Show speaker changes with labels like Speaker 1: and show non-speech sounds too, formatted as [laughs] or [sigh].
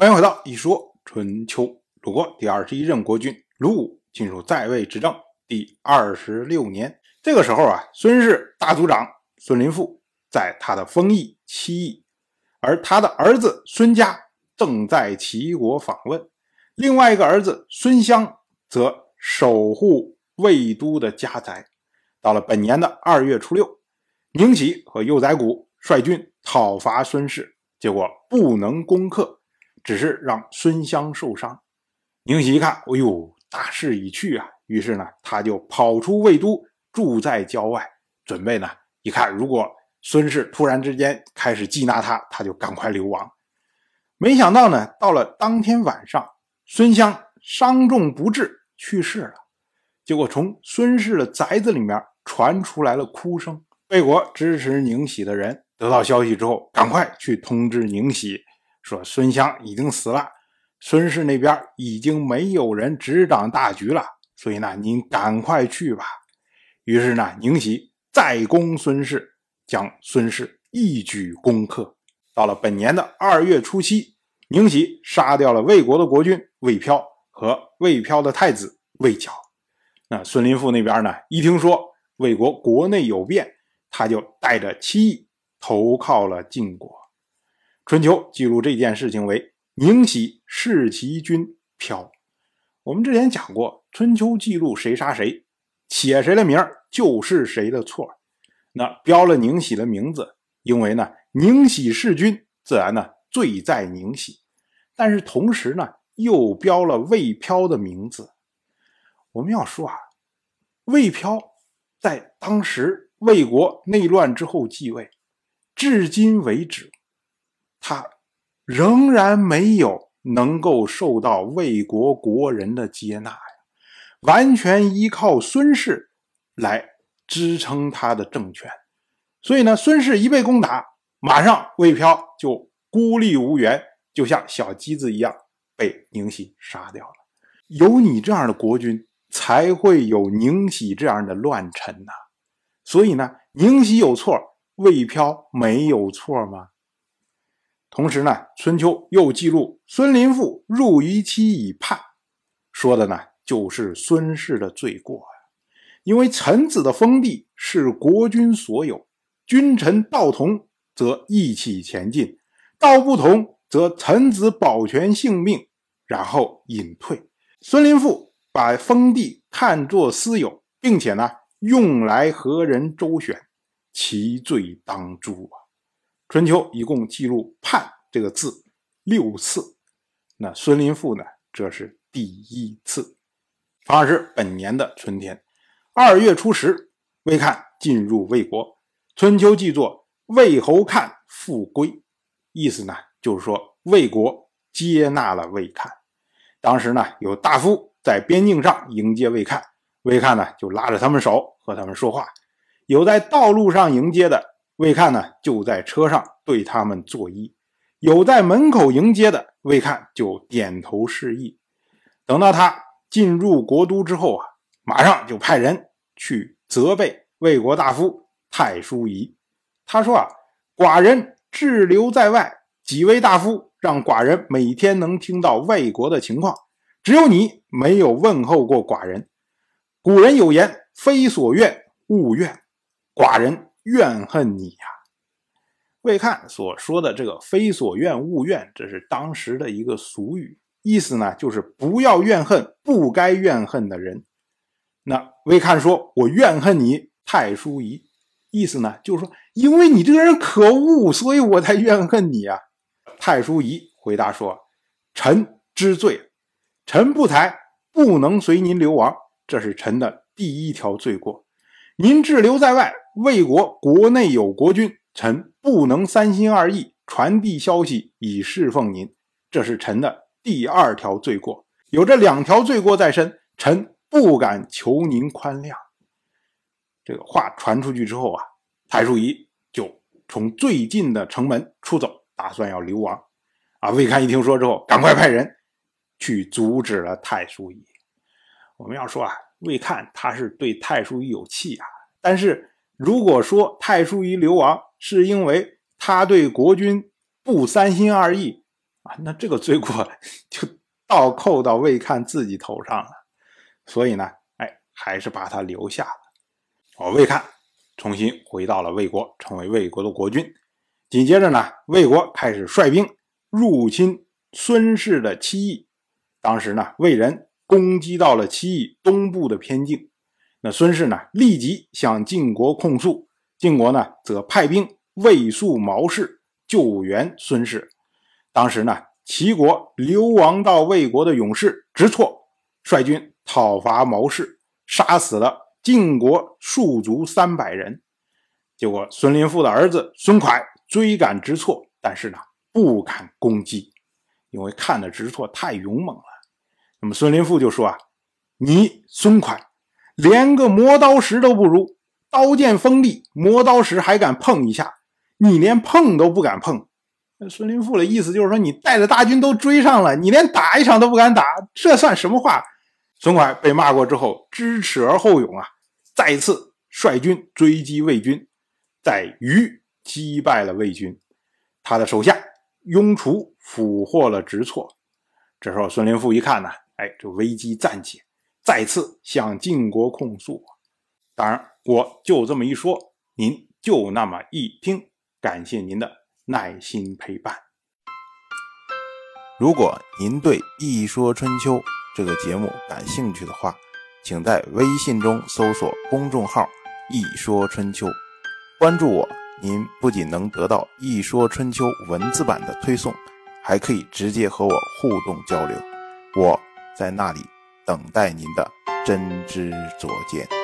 Speaker 1: 欢迎回到一说春秋。鲁国第二十一任国君鲁武进入在位执政第二十六年，这个时候啊，孙氏大族长孙林父在他的封邑戚邑，而他的儿子孙家正在齐国访问，另外一个儿子孙襄则守护魏都的家宅。到了本年的二月初六，宁喜和幼宰谷率军讨伐孙氏，结果不能攻克，只是让孙襄受伤。宁喜一看，哎呦，大势已去啊！于是呢，他就跑出魏都，住在郊外，准备呢，一看如果孙氏突然之间开始缉拿他，他就赶快流亡。没想到呢，到了当天晚上，孙襄伤重不治，去世了。结果从孙氏的宅子里面传出来了哭声。魏国支持宁喜的人得到消息之后，赶快去通知宁喜，说孙襄已经死了。孙氏那边已经没有人执掌大局了，所以呢，您赶快去吧。于是呢，宁喜再攻孙氏，将孙氏一举攻克。到了本年的二月初七，宁喜杀掉了魏国的国君魏飘和魏飘的太子魏角。那孙林父那边呢，一听说魏国国内有变，他就带着妻投靠了晋国。春秋记录这件事情为。宁喜弑其君飘，我们之前讲过，春秋记录谁杀谁，写谁的名就是谁的错。那标了宁喜的名字，因为呢，宁喜弑君，自然呢罪在宁喜。但是同时呢，又标了魏飘的名字。我们要说啊，魏飘在当时魏国内乱之后继位，至今为止，他。仍然没有能够受到魏国国人的接纳呀，完全依靠孙氏来支撑他的政权。所以呢，孙氏一被攻打，马上魏飘就孤立无援，就像小鸡子一样被宁喜杀掉了。有你这样的国君，才会有宁喜这样的乱臣呐。所以呢，宁喜有错，魏飘没有错吗？同时呢，春秋又记录孙林父入于期以叛，说的呢就是孙氏的罪过呀。因为臣子的封地是国君所有，君臣道同则一起前进，道不同则臣子保全性命，然后隐退。孙林父把封地看作私有，并且呢用来和人周旋，其罪当诛啊。春秋一共记录“叛”这个字六次，那孙林父呢？这是第一次。同样是本年的春天，二月初十，魏看进入魏国。春秋记作魏侯看复归，意思呢就是说魏国接纳了魏看。当时呢有大夫在边境上迎接魏看，魏看呢就拉着他们手和他们说话；有在道路上迎接的。魏看呢，就在车上对他们作揖；有在门口迎接的，魏看就点头示意。等到他进入国都之后啊，马上就派人去责备魏国大夫太叔仪。他说啊，寡人滞留在外，几位大夫让寡人每天能听到魏国的情况，只有你没有问候过寡人。古人有言：“非所愿勿怨。”寡人。怨恨你呀，魏看所说的这个“非所愿勿怨”，这是当时的一个俗语，意思呢就是不要怨恨不该怨恨的人。那魏看说：“我怨恨你太叔仪。”意思呢就是说，因为你这个人可恶，所以我才怨恨你啊。太叔仪回答说：“臣知罪，臣不才，不能随您流亡，这是臣的第一条罪过。您滞留在外。”魏国国内有国君，臣不能三心二意传递消息以侍奉您，这是臣的第二条罪过。有这两条罪过在身，臣不敢求您宽谅。这个话传出去之后啊，太叔仪就从最近的城门出走，打算要流亡。啊，魏看一听说之后，赶快派人去阻止了太叔仪。我们要说啊，魏看他是对太叔仪有气啊，但是。如果说太叔仪流亡是因为他对国君不三心二意，啊，那这个罪过 [laughs] 就倒扣到魏看自己头上了。所以呢，哎，还是把他留下了。哦，魏看重新回到了魏国，成为魏国的国君。紧接着呢，魏国开始率兵入侵孙氏的七邑。当时呢，魏人攻击到了七邑东部的边境。那孙氏呢，立即向晋国控诉，晋国呢，则派兵卫戍毛氏，救援孙氏。当时呢，齐国流亡到魏国的勇士直错率军讨伐毛氏，杀死了晋国戍卒三百人。结果孙林父的儿子孙蒯。追赶直错，但是呢，不敢攻击，因为看的直错太勇猛了。那么孙林父就说啊：“你孙蒯连个磨刀石都不如，刀剑锋利，磨刀石还敢碰一下，你连碰都不敢碰。”孙林父的意思就是说，你带着大军都追上了，你连打一场都不敢打，这算什么话？孙蒯被骂过之后，知耻而后勇啊，再次率军追击魏军，在虞。击败了魏军，他的手下雍楚俘获了直错。这时候孙林父一看呢，哎，这危机暂解，再次向晋国控诉。当然，我就这么一说，您就那么一听。感谢您的耐心陪伴。
Speaker 2: 如果您对《一说春秋》这个节目感兴趣的话，请在微信中搜索公众号“一说春秋”，关注我。您不仅能得到《一说春秋》文字版的推送，还可以直接和我互动交流。我在那里等待您的真知灼见。